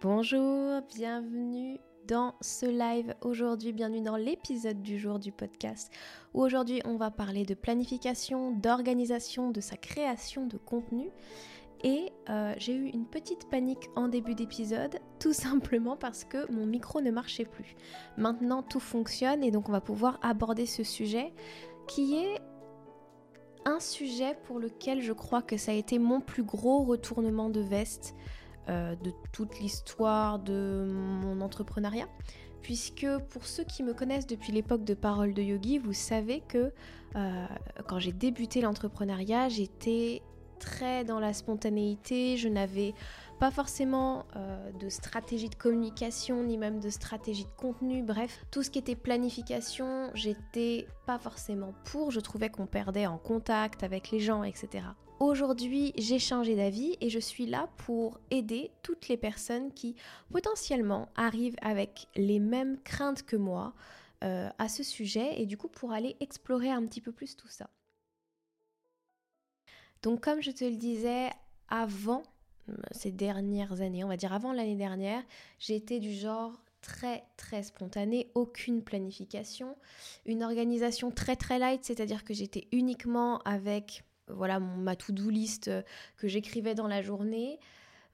Bonjour, bienvenue dans ce live aujourd'hui, bienvenue dans l'épisode du jour du podcast où aujourd'hui on va parler de planification, d'organisation, de sa création de contenu. Et euh, j'ai eu une petite panique en début d'épisode, tout simplement parce que mon micro ne marchait plus. Maintenant tout fonctionne et donc on va pouvoir aborder ce sujet qui est un sujet pour lequel je crois que ça a été mon plus gros retournement de veste euh, de toute l'histoire de mon entrepreneuriat. Puisque pour ceux qui me connaissent depuis l'époque de Parole de Yogi, vous savez que euh, quand j'ai débuté l'entrepreneuriat, j'étais très dans la spontanéité, je n'avais pas forcément euh, de stratégie de communication ni même de stratégie de contenu, bref, tout ce qui était planification, j'étais pas forcément pour, je trouvais qu'on perdait en contact avec les gens, etc. Aujourd'hui, j'ai changé d'avis et je suis là pour aider toutes les personnes qui potentiellement arrivent avec les mêmes craintes que moi euh, à ce sujet et du coup pour aller explorer un petit peu plus tout ça. Donc comme je te le disais avant euh, ces dernières années, on va dire avant l'année dernière, j'étais du genre très très spontané, aucune planification, une organisation très très light, c'est-à-dire que j'étais uniquement avec voilà ma to-do list euh, que j'écrivais dans la journée,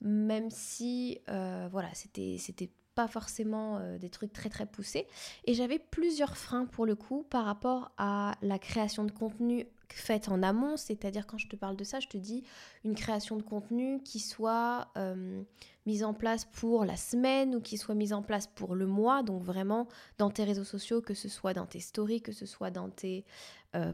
même si euh, voilà c'était c'était pas forcément euh, des trucs très très poussés. Et j'avais plusieurs freins pour le coup par rapport à la création de contenu faite en amont, c'est-à-dire quand je te parle de ça, je te dis une création de contenu qui soit mise en place pour la semaine ou qui soit mise en place pour le mois, donc vraiment dans tes réseaux sociaux, que ce soit dans tes stories, que ce soit dans tes euh,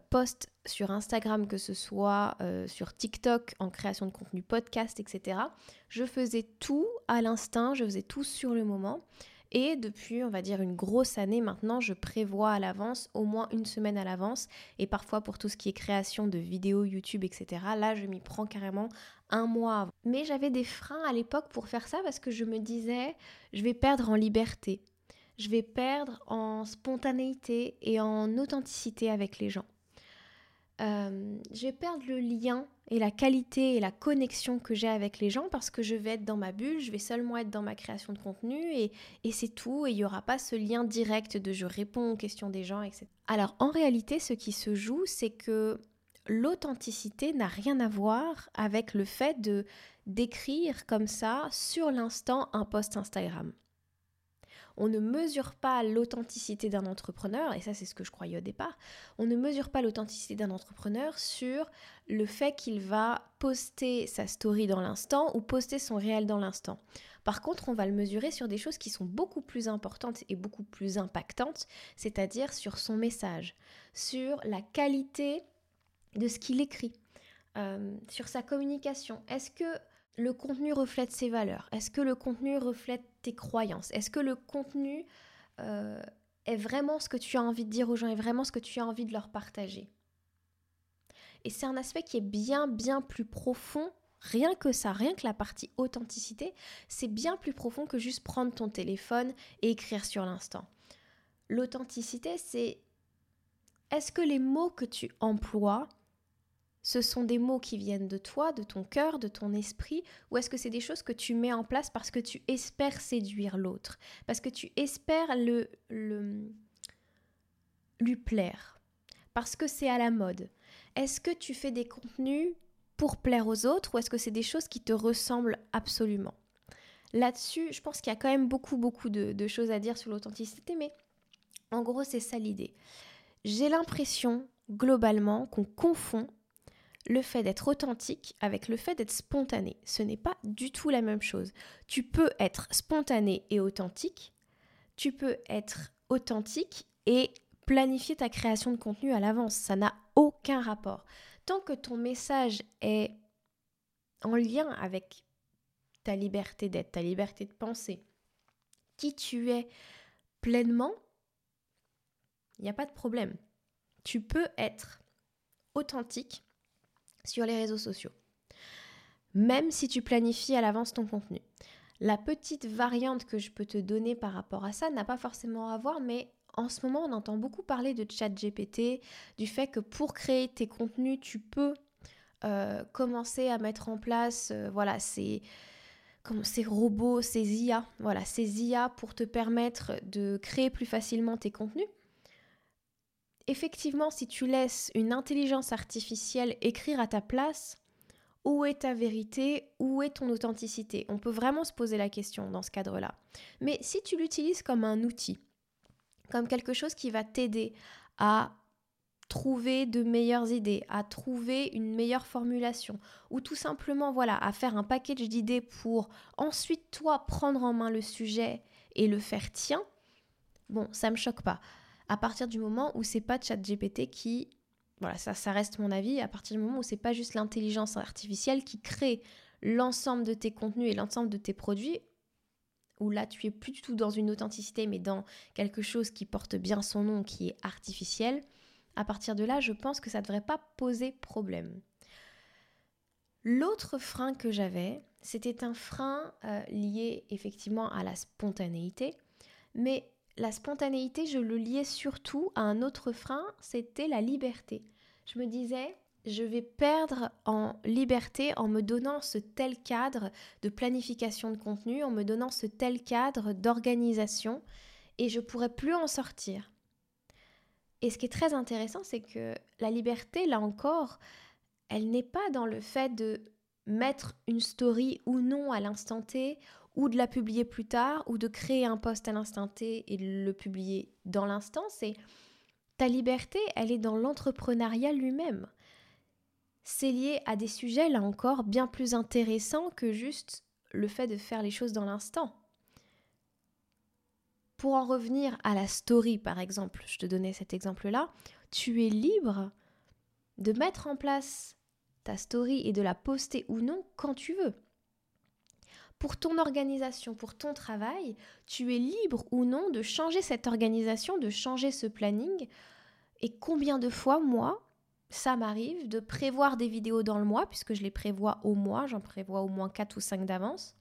sur Instagram, que ce soit sur TikTok en création de contenu podcast, etc. Je faisais tout à l'instinct, je faisais tout sur le moment. Et depuis, on va dire, une grosse année maintenant, je prévois à l'avance, au moins une semaine à l'avance. Et parfois, pour tout ce qui est création de vidéos YouTube, etc., là, je m'y prends carrément un mois avant. Mais j'avais des freins à l'époque pour faire ça parce que je me disais, je vais perdre en liberté. Je vais perdre en spontanéité et en authenticité avec les gens. Euh, je vais perdre le lien et la qualité et la connexion que j'ai avec les gens parce que je vais être dans ma bulle, je vais seulement être dans ma création de contenu et, et c'est tout et il n'y aura pas ce lien direct de je réponds aux questions des gens, etc. Alors en réalité, ce qui se joue, c'est que l'authenticité n'a rien à voir avec le fait de d'écrire comme ça sur l'instant un post Instagram on ne mesure pas l'authenticité d'un entrepreneur, et ça c'est ce que je croyais au départ, on ne mesure pas l'authenticité d'un entrepreneur sur le fait qu'il va poster sa story dans l'instant ou poster son réel dans l'instant. Par contre, on va le mesurer sur des choses qui sont beaucoup plus importantes et beaucoup plus impactantes, c'est-à-dire sur son message, sur la qualité de ce qu'il écrit, euh, sur sa communication. Est-ce que le contenu reflète ses valeurs? Est-ce que le contenu reflète tes croyances? Est-ce que le contenu euh, est vraiment ce que tu as envie de dire aux gens, est vraiment ce que tu as envie de leur partager? Et c'est un aspect qui est bien, bien plus profond. Rien que ça, rien que la partie authenticité, c'est bien plus profond que juste prendre ton téléphone et écrire sur l'instant. L'authenticité, c'est est-ce que les mots que tu emploies ce sont des mots qui viennent de toi, de ton cœur, de ton esprit, ou est-ce que c'est des choses que tu mets en place parce que tu espères séduire l'autre, parce que tu espères le, lui plaire, parce que c'est à la mode? Est-ce que tu fais des contenus pour plaire aux autres ou est-ce que c'est des choses qui te ressemblent absolument? Là-dessus, je pense qu'il y a quand même beaucoup, beaucoup de, de choses à dire sur l'authenticité, mais en gros, c'est ça l'idée. J'ai l'impression, globalement, qu'on confond le fait d'être authentique avec le fait d'être spontané. Ce n'est pas du tout la même chose. Tu peux être spontané et authentique, tu peux être authentique et planifier ta création de contenu à l'avance. Ça n'a aucun rapport. Tant que ton message est en lien avec ta liberté d'être, ta liberté de penser, qui tu es pleinement, il n'y a pas de problème. Tu peux être authentique sur les réseaux sociaux. Même si tu planifies à l'avance ton contenu. La petite variante que je peux te donner par rapport à ça n'a pas forcément à voir, mais en ce moment, on entend beaucoup parler de chat GPT, du fait que pour créer tes contenus, tu peux euh, commencer à mettre en place, euh, voilà, ces robots, ces IA, voilà, ces IA pour te permettre de créer plus facilement tes contenus. Effectivement, si tu laisses une intelligence artificielle écrire à ta place, où est ta vérité Où est ton authenticité? On peut vraiment se poser la question dans ce cadre-là. Mais si tu l'utilises comme un outil, comme quelque chose qui va t'aider à trouver de meilleures idées, à trouver une meilleure formulation, ou tout simplement voilà, à faire un package d'idées pour ensuite toi prendre en main le sujet et le faire tien, bon, ça me choque pas. À partir du moment où c'est pas ChatGPT qui voilà, ça, ça reste mon avis, à partir du moment où c'est pas juste l'intelligence artificielle qui crée l'ensemble de tes contenus et l'ensemble de tes produits, où là tu es plus du tout dans une authenticité, mais dans quelque chose qui porte bien son nom, qui est artificiel, à partir de là, je pense que ça ne devrait pas poser problème. L'autre frein que j'avais, c'était un frein euh, lié effectivement à la spontanéité, mais la spontanéité, je le liais surtout à un autre frein, c'était la liberté. Je me disais, je vais perdre en liberté en me donnant ce tel cadre de planification de contenu, en me donnant ce tel cadre d'organisation, et je pourrais plus en sortir. Et ce qui est très intéressant, c'est que la liberté, là encore, elle n'est pas dans le fait de mettre une story ou non à l'instant T, ou de la publier plus tard, ou de créer un post à l'instant T et de le publier dans l'instant, c'est ta liberté, elle est dans l'entrepreneuriat lui-même. C'est lié à des sujets, là encore, bien plus intéressants que juste le fait de faire les choses dans l'instant. Pour en revenir à la story, par exemple, je te donnais cet exemple-là, tu es libre de mettre en place ta story et de la poster ou non quand tu veux pour ton organisation, pour ton travail, tu es libre ou non de changer cette organisation, de changer ce planning? Et combien de fois, moi, ça m'arrive de prévoir des vidéos dans le mois, puisque je les prévois au mois, j'en prévois au moins 4 ou 5 d'avance.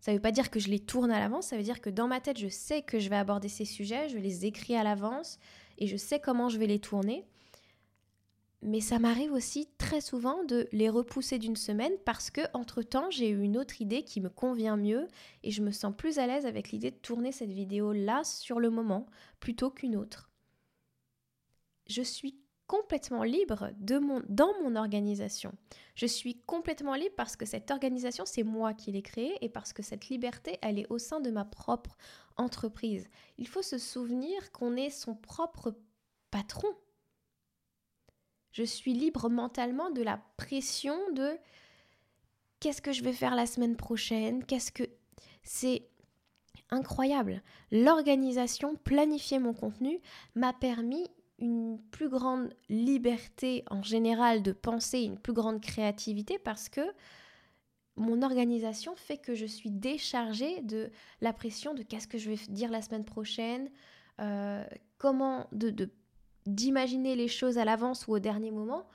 Ça ne veut pas dire que je les tourne à l'avance, ça veut dire que dans ma tête, je sais que je vais aborder ces sujets, je les écris à l'avance et je sais comment je vais les tourner. Mais ça m'arrive aussi très souvent de les repousser d'une semaine parce que entre-temps, j'ai eu une autre idée qui me convient mieux et je me sens plus à l'aise avec l'idée de tourner cette vidéo là sur le moment plutôt qu'une autre. Je suis complètement libre dans mon organisation. Je suis complètement libre parce que cette organisation, c'est moi qui l'ai créée et parce que cette liberté, elle est au sein de ma propre entreprise. Il faut se souvenir qu'on est son propre patron je suis libre mentalement de la pression de qu'est-ce que je vais faire la semaine prochaine, qu'est-ce que c'est incroyable. L'organisation, planifier mon contenu m'a permis une plus grande liberté en général de penser, une plus grande créativité parce que mon organisation fait que je suis déchargée de la pression de qu'est-ce que je vais dire la semaine prochaine, euh, comment de, de d'imaginer les choses à l'avance ou au dernier moment,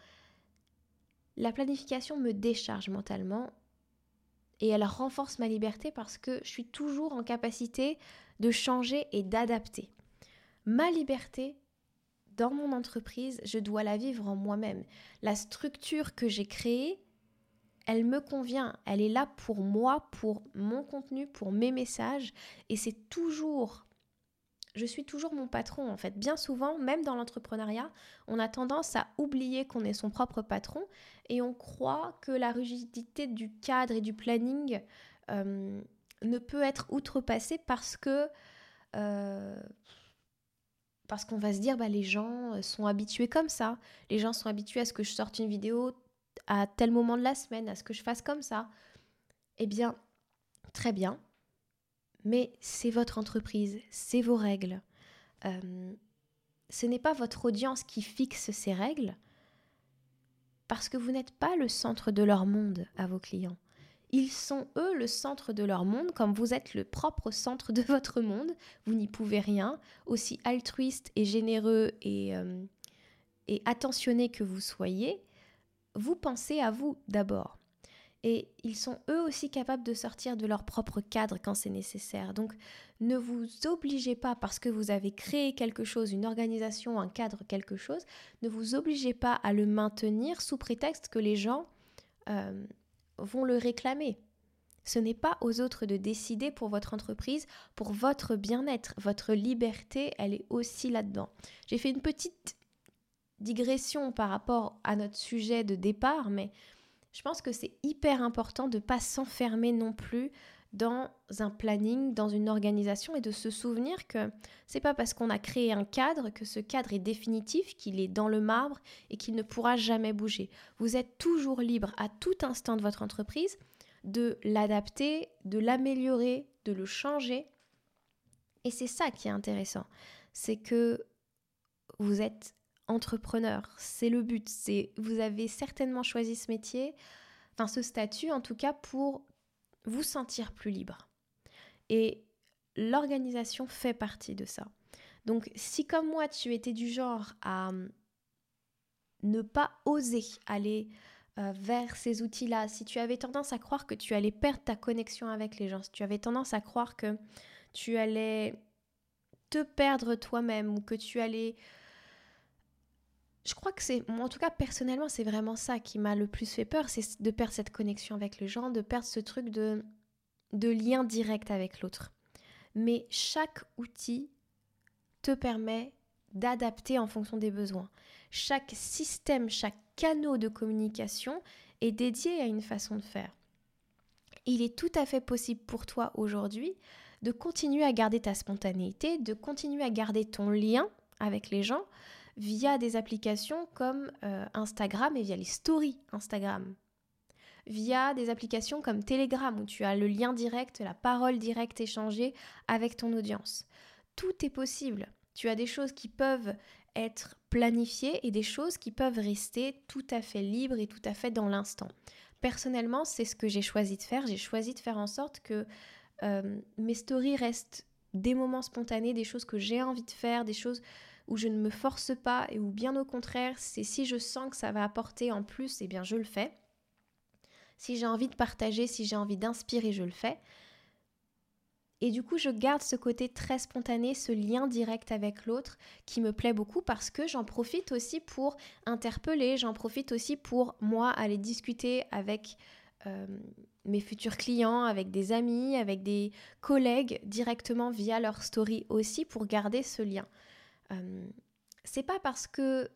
la planification me décharge mentalement et elle renforce ma liberté parce que je suis toujours en capacité de changer et d'adapter. Ma liberté dans mon entreprise, je dois la vivre en moi-même. La structure que j'ai créée, elle me convient, elle est là pour moi, pour mon contenu, pour mes messages, et c'est toujours je suis toujours mon patron en fait. Bien souvent, même dans l'entrepreneuriat, on a tendance à oublier qu'on est son propre patron et on croit que la rigidité du cadre et du planning euh, ne peut être outrepassée parce que euh, parce qu'on va se dire bah les gens sont habitués comme ça, les gens sont habitués à ce que je sorte une vidéo à tel moment de la semaine, à ce que je fasse comme ça. Eh bien, très bien, mais c'est votre entreprise, c'est vos règles. Euh, ce n'est pas votre audience qui fixe ces règles, parce que vous n'êtes pas le centre de leur monde à vos clients. Ils sont eux le centre de leur monde, comme vous êtes le propre centre de votre monde. Vous n'y pouvez rien, aussi altruiste et généreux et, euh, et attentionné que vous soyez. Vous pensez à vous d'abord. Et ils sont eux aussi capables de sortir de leur propre cadre quand c'est nécessaire. Donc ne vous obligez pas parce que vous avez créé quelque chose, une organisation, un cadre, quelque chose, ne vous obligez pas à le maintenir sous prétexte que les gens euh, vont le réclamer. Ce n'est pas aux autres de décider pour votre entreprise, pour votre bien-être. Votre liberté, elle est aussi là-dedans. J'ai fait une petite digression par rapport à notre sujet de départ, mais je pense que c'est hyper important de ne pas s'enfermer non plus dans un planning, dans une organisation et de se souvenir que c'est pas parce qu'on a créé un cadre que ce cadre est définitif, qu'il est dans le marbre et qu'il ne pourra jamais bouger. Vous êtes toujours libre à tout instant de votre entreprise de l'adapter, de l'améliorer, de le changer. Et c'est ça qui est intéressant, c'est que vous êtes entrepreneur, c'est le but, c'est vous avez certainement choisi ce métier, enfin ce statut en tout cas pour vous sentir plus libre. Et l'organisation fait partie de ça. Donc si comme moi tu étais du genre à hum, ne pas oser aller euh, vers ces outils-là, si tu avais tendance à croire que tu allais perdre ta connexion avec les gens, si tu avais tendance à croire que tu allais te perdre toi-même ou que tu allais... Je crois que c'est, en tout cas personnellement, c'est vraiment ça qui m'a le plus fait peur, c'est de perdre cette connexion avec les gens, de perdre ce truc de, lien direct avec l'autre. Mais chaque outil te permet d'adapter en fonction des besoins. Chaque système, chaque canal de communication est dédié à une façon de faire. Il est tout à fait possible pour toi aujourd'hui de continuer à garder ta spontanéité, de continuer à garder ton lien avec les gens via des applications comme euh, Instagram et via les stories Instagram. Via des applications comme Telegram où tu as le lien direct, la parole directe échangée avec ton audience. Tout est possible. Tu as des choses qui peuvent être planifiées et des choses qui peuvent rester tout à fait libres et tout à fait dans l'instant. Personnellement, c'est ce que j'ai choisi de faire. J'ai choisi de faire en sorte que euh, mes stories restent des moments spontanés, des choses que j'ai envie de faire, des choses où je ne me force pas et où bien au contraire, c'est si je sens que ça va apporter en plus, eh bien je le fais. Si j'ai envie de partager, si j'ai envie d'inspirer, je le fais. Et du coup, je garde ce côté très spontané, ce lien direct avec l'autre qui me plaît beaucoup parce que j'en profite aussi pour interpeller, j'en profite aussi pour moi aller discuter avec euh, mes futurs clients, avec des amis, avec des collègues directement via leur story aussi pour garder ce lien. Euh, c'est pas parce que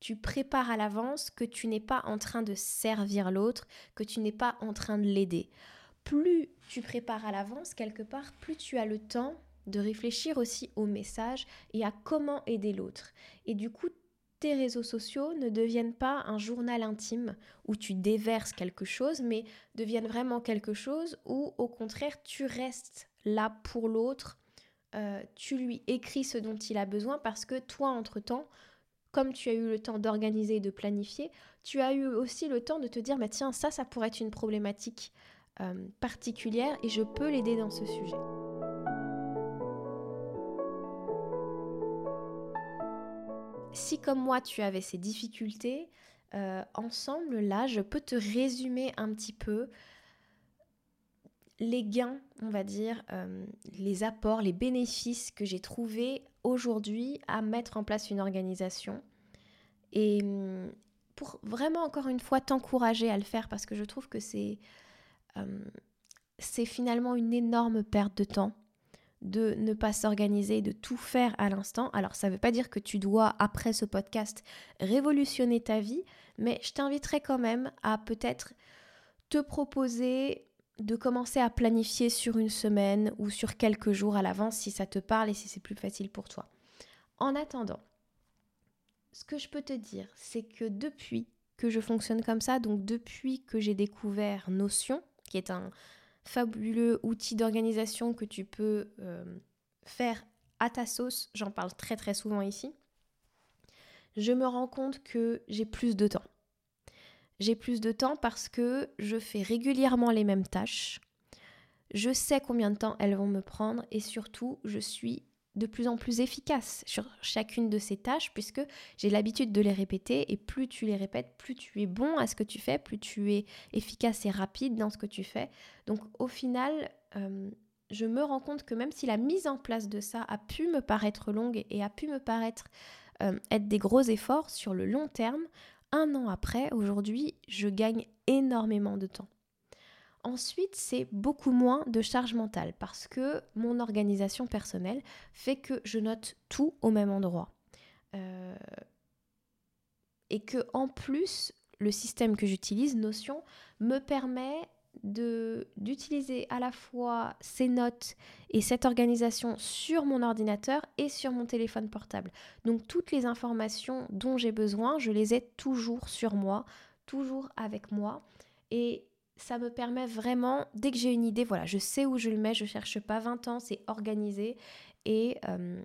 tu prépares à l'avance que tu n'es pas en train de servir l'autre, que tu n'es pas en train de l'aider plus tu prépares à l'avance quelque part, plus tu as le temps de réfléchir aussi au message et à comment aider l'autre. Et du coup, tes réseaux sociaux ne deviennent pas un journal intime où tu déverses quelque chose, mais deviennent vraiment quelque chose où au contraire tu restes là pour l'autre, euh, tu lui écris ce dont il a besoin parce que toi, entre-temps, comme tu as eu le temps d'organiser et de planifier, tu as eu aussi le temps de te dire, bah, tiens, ça, ça pourrait être une problématique euh, particulière et je peux l'aider dans ce sujet. Si comme moi tu avais ces difficultés, euh, ensemble là je peux te résumer un petit peu les gains, on va dire, euh, les apports, les bénéfices que j'ai trouvés aujourd'hui à mettre en place une organisation. Et hum, pour vraiment encore une fois t'encourager à le faire parce que je trouve que c'est euh, c'est finalement une énorme perte de temps de ne pas s'organiser, de tout faire à l'instant. Alors ça ne veut pas dire que tu dois, après ce podcast, révolutionner ta vie, mais je t'inviterai quand même à peut-être te proposer de commencer à planifier sur une semaine ou sur quelques jours à l'avance si ça te parle et si c'est plus facile pour toi. En attendant, ce que je peux te dire, c'est que depuis que je fonctionne comme ça, donc depuis que j'ai découvert Notion, qui est un fabuleux outil d'organisation que tu peux euh, faire à ta sauce. J'en parle très très souvent ici. Je me rends compte que j'ai plus de temps. J'ai plus de temps parce que je fais régulièrement les mêmes tâches. Je sais combien de temps elles vont me prendre et surtout, je suis de plus en plus efficace sur chacune de ces tâches puisque j'ai l'habitude de les répéter et plus tu les répètes, plus tu es bon à ce que tu fais, plus tu es efficace et rapide dans ce que tu fais. Donc au final, euh, je me rends compte que même si la mise en place de ça a pu me paraître longue et a pu me paraître euh, être des gros efforts sur le long terme, un an après, aujourd'hui, je gagne énormément de temps. Ensuite, c'est beaucoup moins de charge mentale parce que mon organisation personnelle fait que je note tout au même endroit. Euh, et que en plus, le système que j'utilise, Notion, me permet d'utiliser à la fois ces notes et cette organisation sur mon ordinateur et sur mon téléphone portable. Donc toutes les informations dont j'ai besoin, je les ai toujours sur moi, toujours avec moi. Et ça me permet vraiment, dès que j'ai une idée, voilà, je sais où je le mets, je cherche pas 20 ans, c'est organisé. Et euh,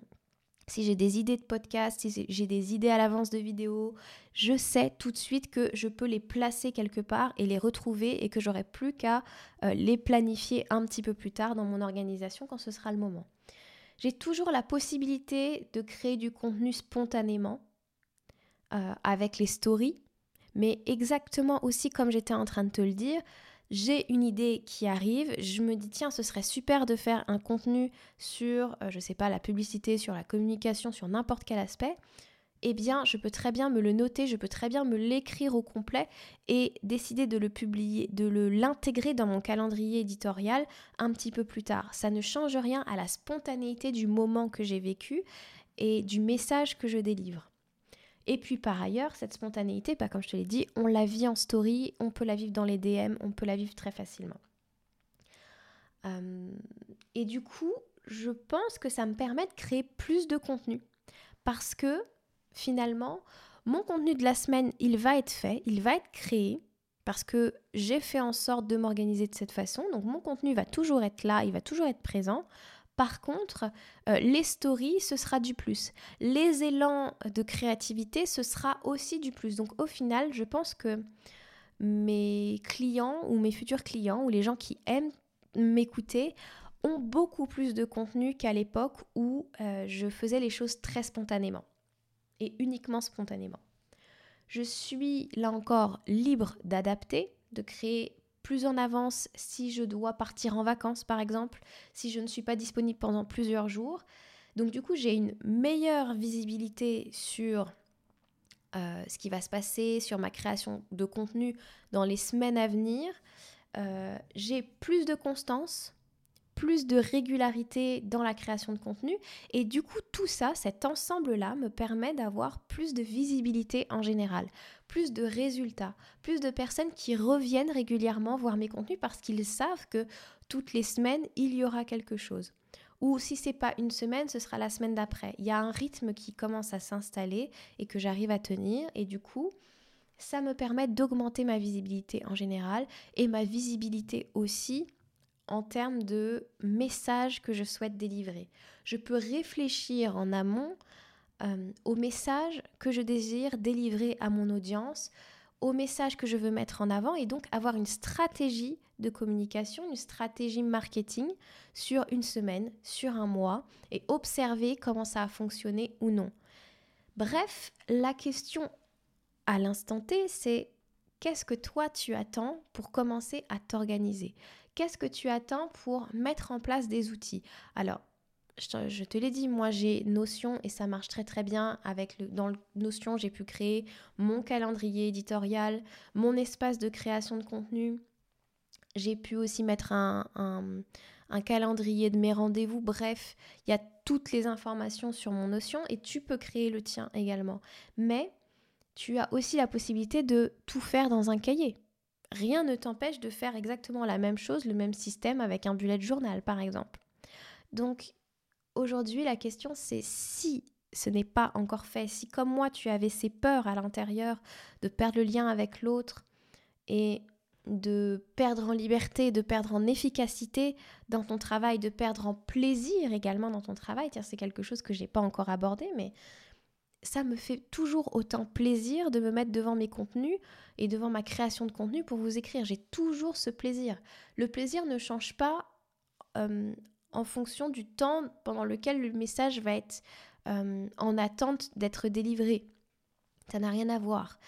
si j'ai des idées de podcast, si j'ai des idées à l'avance de vidéos, je sais tout de suite que je peux les placer quelque part et les retrouver et que j'aurai plus qu'à euh, les planifier un petit peu plus tard dans mon organisation quand ce sera le moment. J'ai toujours la possibilité de créer du contenu spontanément euh, avec les stories, mais exactement aussi comme j'étais en train de te le dire, j'ai une idée qui arrive, je me dis tiens, ce serait super de faire un contenu sur, euh, je sais pas, la publicité, sur la communication, sur n'importe quel aspect. Eh bien, je peux très bien me le noter, je peux très bien me l'écrire au complet et décider de le publier, de l'intégrer dans mon calendrier éditorial un petit peu plus tard. Ça ne change rien à la spontanéité du moment que j'ai vécu et du message que je délivre. Et puis par ailleurs, cette spontanéité, bah, comme je te l'ai dit, on la vit en story, on peut la vivre dans les DM, on peut la vivre très facilement. Euh, et du coup, je pense que ça me permet de créer plus de contenu. Parce que finalement, mon contenu de la semaine, il va être fait, il va être créé. Parce que j'ai fait en sorte de m'organiser de cette façon. Donc mon contenu va toujours être là, il va toujours être présent. Par contre, euh, les stories, ce sera du plus. Les élans de créativité, ce sera aussi du plus. Donc au final, je pense que mes clients ou mes futurs clients ou les gens qui aiment m'écouter ont beaucoup plus de contenu qu'à l'époque où euh, je faisais les choses très spontanément et uniquement spontanément. Je suis là encore libre d'adapter, de créer plus en avance si je dois partir en vacances par exemple, si je ne suis pas disponible pendant plusieurs jours. Donc du coup j'ai une meilleure visibilité sur euh, ce qui va se passer, sur ma création de contenu dans les semaines à venir. Euh, j'ai plus de constance plus de régularité dans la création de contenu. Et du coup, tout ça, cet ensemble-là, me permet d'avoir plus de visibilité en général, plus de résultats, plus de personnes qui reviennent régulièrement voir mes contenus parce qu'ils savent que toutes les semaines, il y aura quelque chose. Ou si c'est pas une semaine, ce sera la semaine d'après. Il y a un rythme qui commence à s'installer et que j'arrive à tenir. Et du coup, ça me permet d'augmenter ma visibilité en général et ma visibilité aussi en termes de messages que je souhaite délivrer. Je peux réfléchir en amont euh, au message que je désire délivrer à mon audience, au message que je veux mettre en avant et donc avoir une stratégie de communication, une stratégie marketing sur une semaine, sur un mois et observer comment ça a fonctionné ou non. Bref, la question à l'instant T, c'est qu'est-ce que toi tu attends pour commencer à t'organiser? Qu'est-ce que tu attends pour mettre en place des outils? Alors, je te, l'ai dit, moi j'ai Notion et ça marche très très bien. Avec le, dans le Notion, j'ai pu créer mon calendrier éditorial, mon espace de création de contenu. J'ai pu aussi mettre un, un calendrier de mes rendez-vous. Bref, il y a toutes les informations sur mon Notion et tu peux créer le tien également. Mais tu as aussi la possibilité de tout faire dans un cahier rien ne t'empêche de faire exactement la même chose, le même système avec un bullet journal par exemple. Donc aujourd'hui la question c'est si ce n'est pas encore fait, si comme moi tu avais ces peurs à l'intérieur de perdre le lien avec l'autre et de perdre en liberté, de perdre en efficacité dans ton travail, de perdre en plaisir également dans ton travail, c'est quelque chose que j'ai pas encore abordé, mais ça me fait toujours autant plaisir de me mettre devant mes contenus et devant ma création de contenu pour vous écrire. J'ai toujours ce plaisir. Le plaisir ne change pas euh, en fonction du temps pendant lequel le message va être euh, en attente d'être délivré. Ça n'a rien à voir.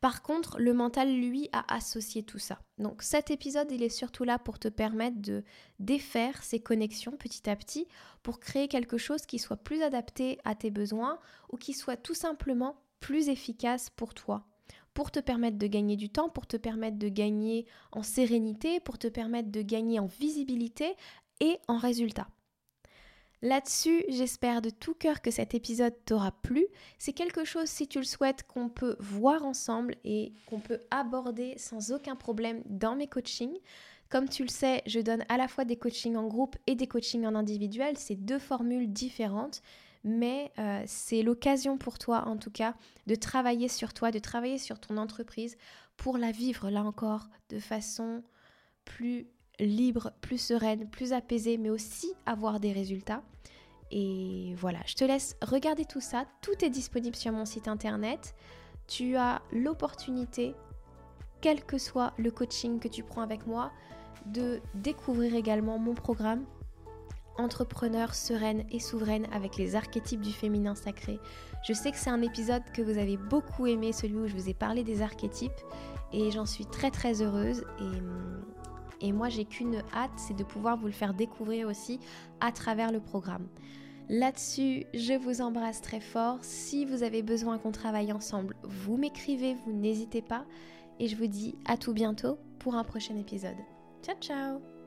Par contre, le mental, lui, a associé tout ça. Donc cet épisode, il est surtout là pour te permettre de défaire ces connexions petit à petit pour créer quelque chose qui soit plus adapté à tes besoins ou qui soit tout simplement plus efficace pour toi pour te permettre de gagner du temps, pour te permettre de gagner en sérénité, pour te permettre de gagner en visibilité et en résultat. Là-dessus, j'espère de tout cœur que cet épisode t'aura plu. C'est quelque chose, si tu le souhaites, qu'on peut voir ensemble et qu'on peut aborder sans aucun problème dans mes coachings. Comme tu le sais, je donne à la fois des coachings en groupe et des coachings en individuel. C'est deux formules différentes, mais euh, c'est l'occasion pour toi, en tout cas, de travailler sur toi, de travailler sur ton entreprise pour la vivre, là encore, de façon plus libre, plus sereine, plus apaisée, mais aussi avoir des résultats. Et voilà, je te laisse regarder tout ça. Tout est disponible sur mon site internet. Tu as l'opportunité, quel que soit le coaching que tu prends avec moi, de découvrir également mon programme Entrepreneur sereine et souveraine avec les archétypes du féminin sacré. Je sais que c'est un épisode que vous avez beaucoup aimé, celui où je vous ai parlé des archétypes, et j'en suis très très heureuse. Et hum, et moi, j'ai qu'une hâte, c'est de pouvoir vous le faire découvrir aussi à travers le programme. Là-dessus, je vous embrasse très fort. Si vous avez besoin qu'on travaille ensemble, vous m'écrivez, vous n'hésitez pas. Et je vous dis à tout bientôt pour un prochain épisode. Ciao ciao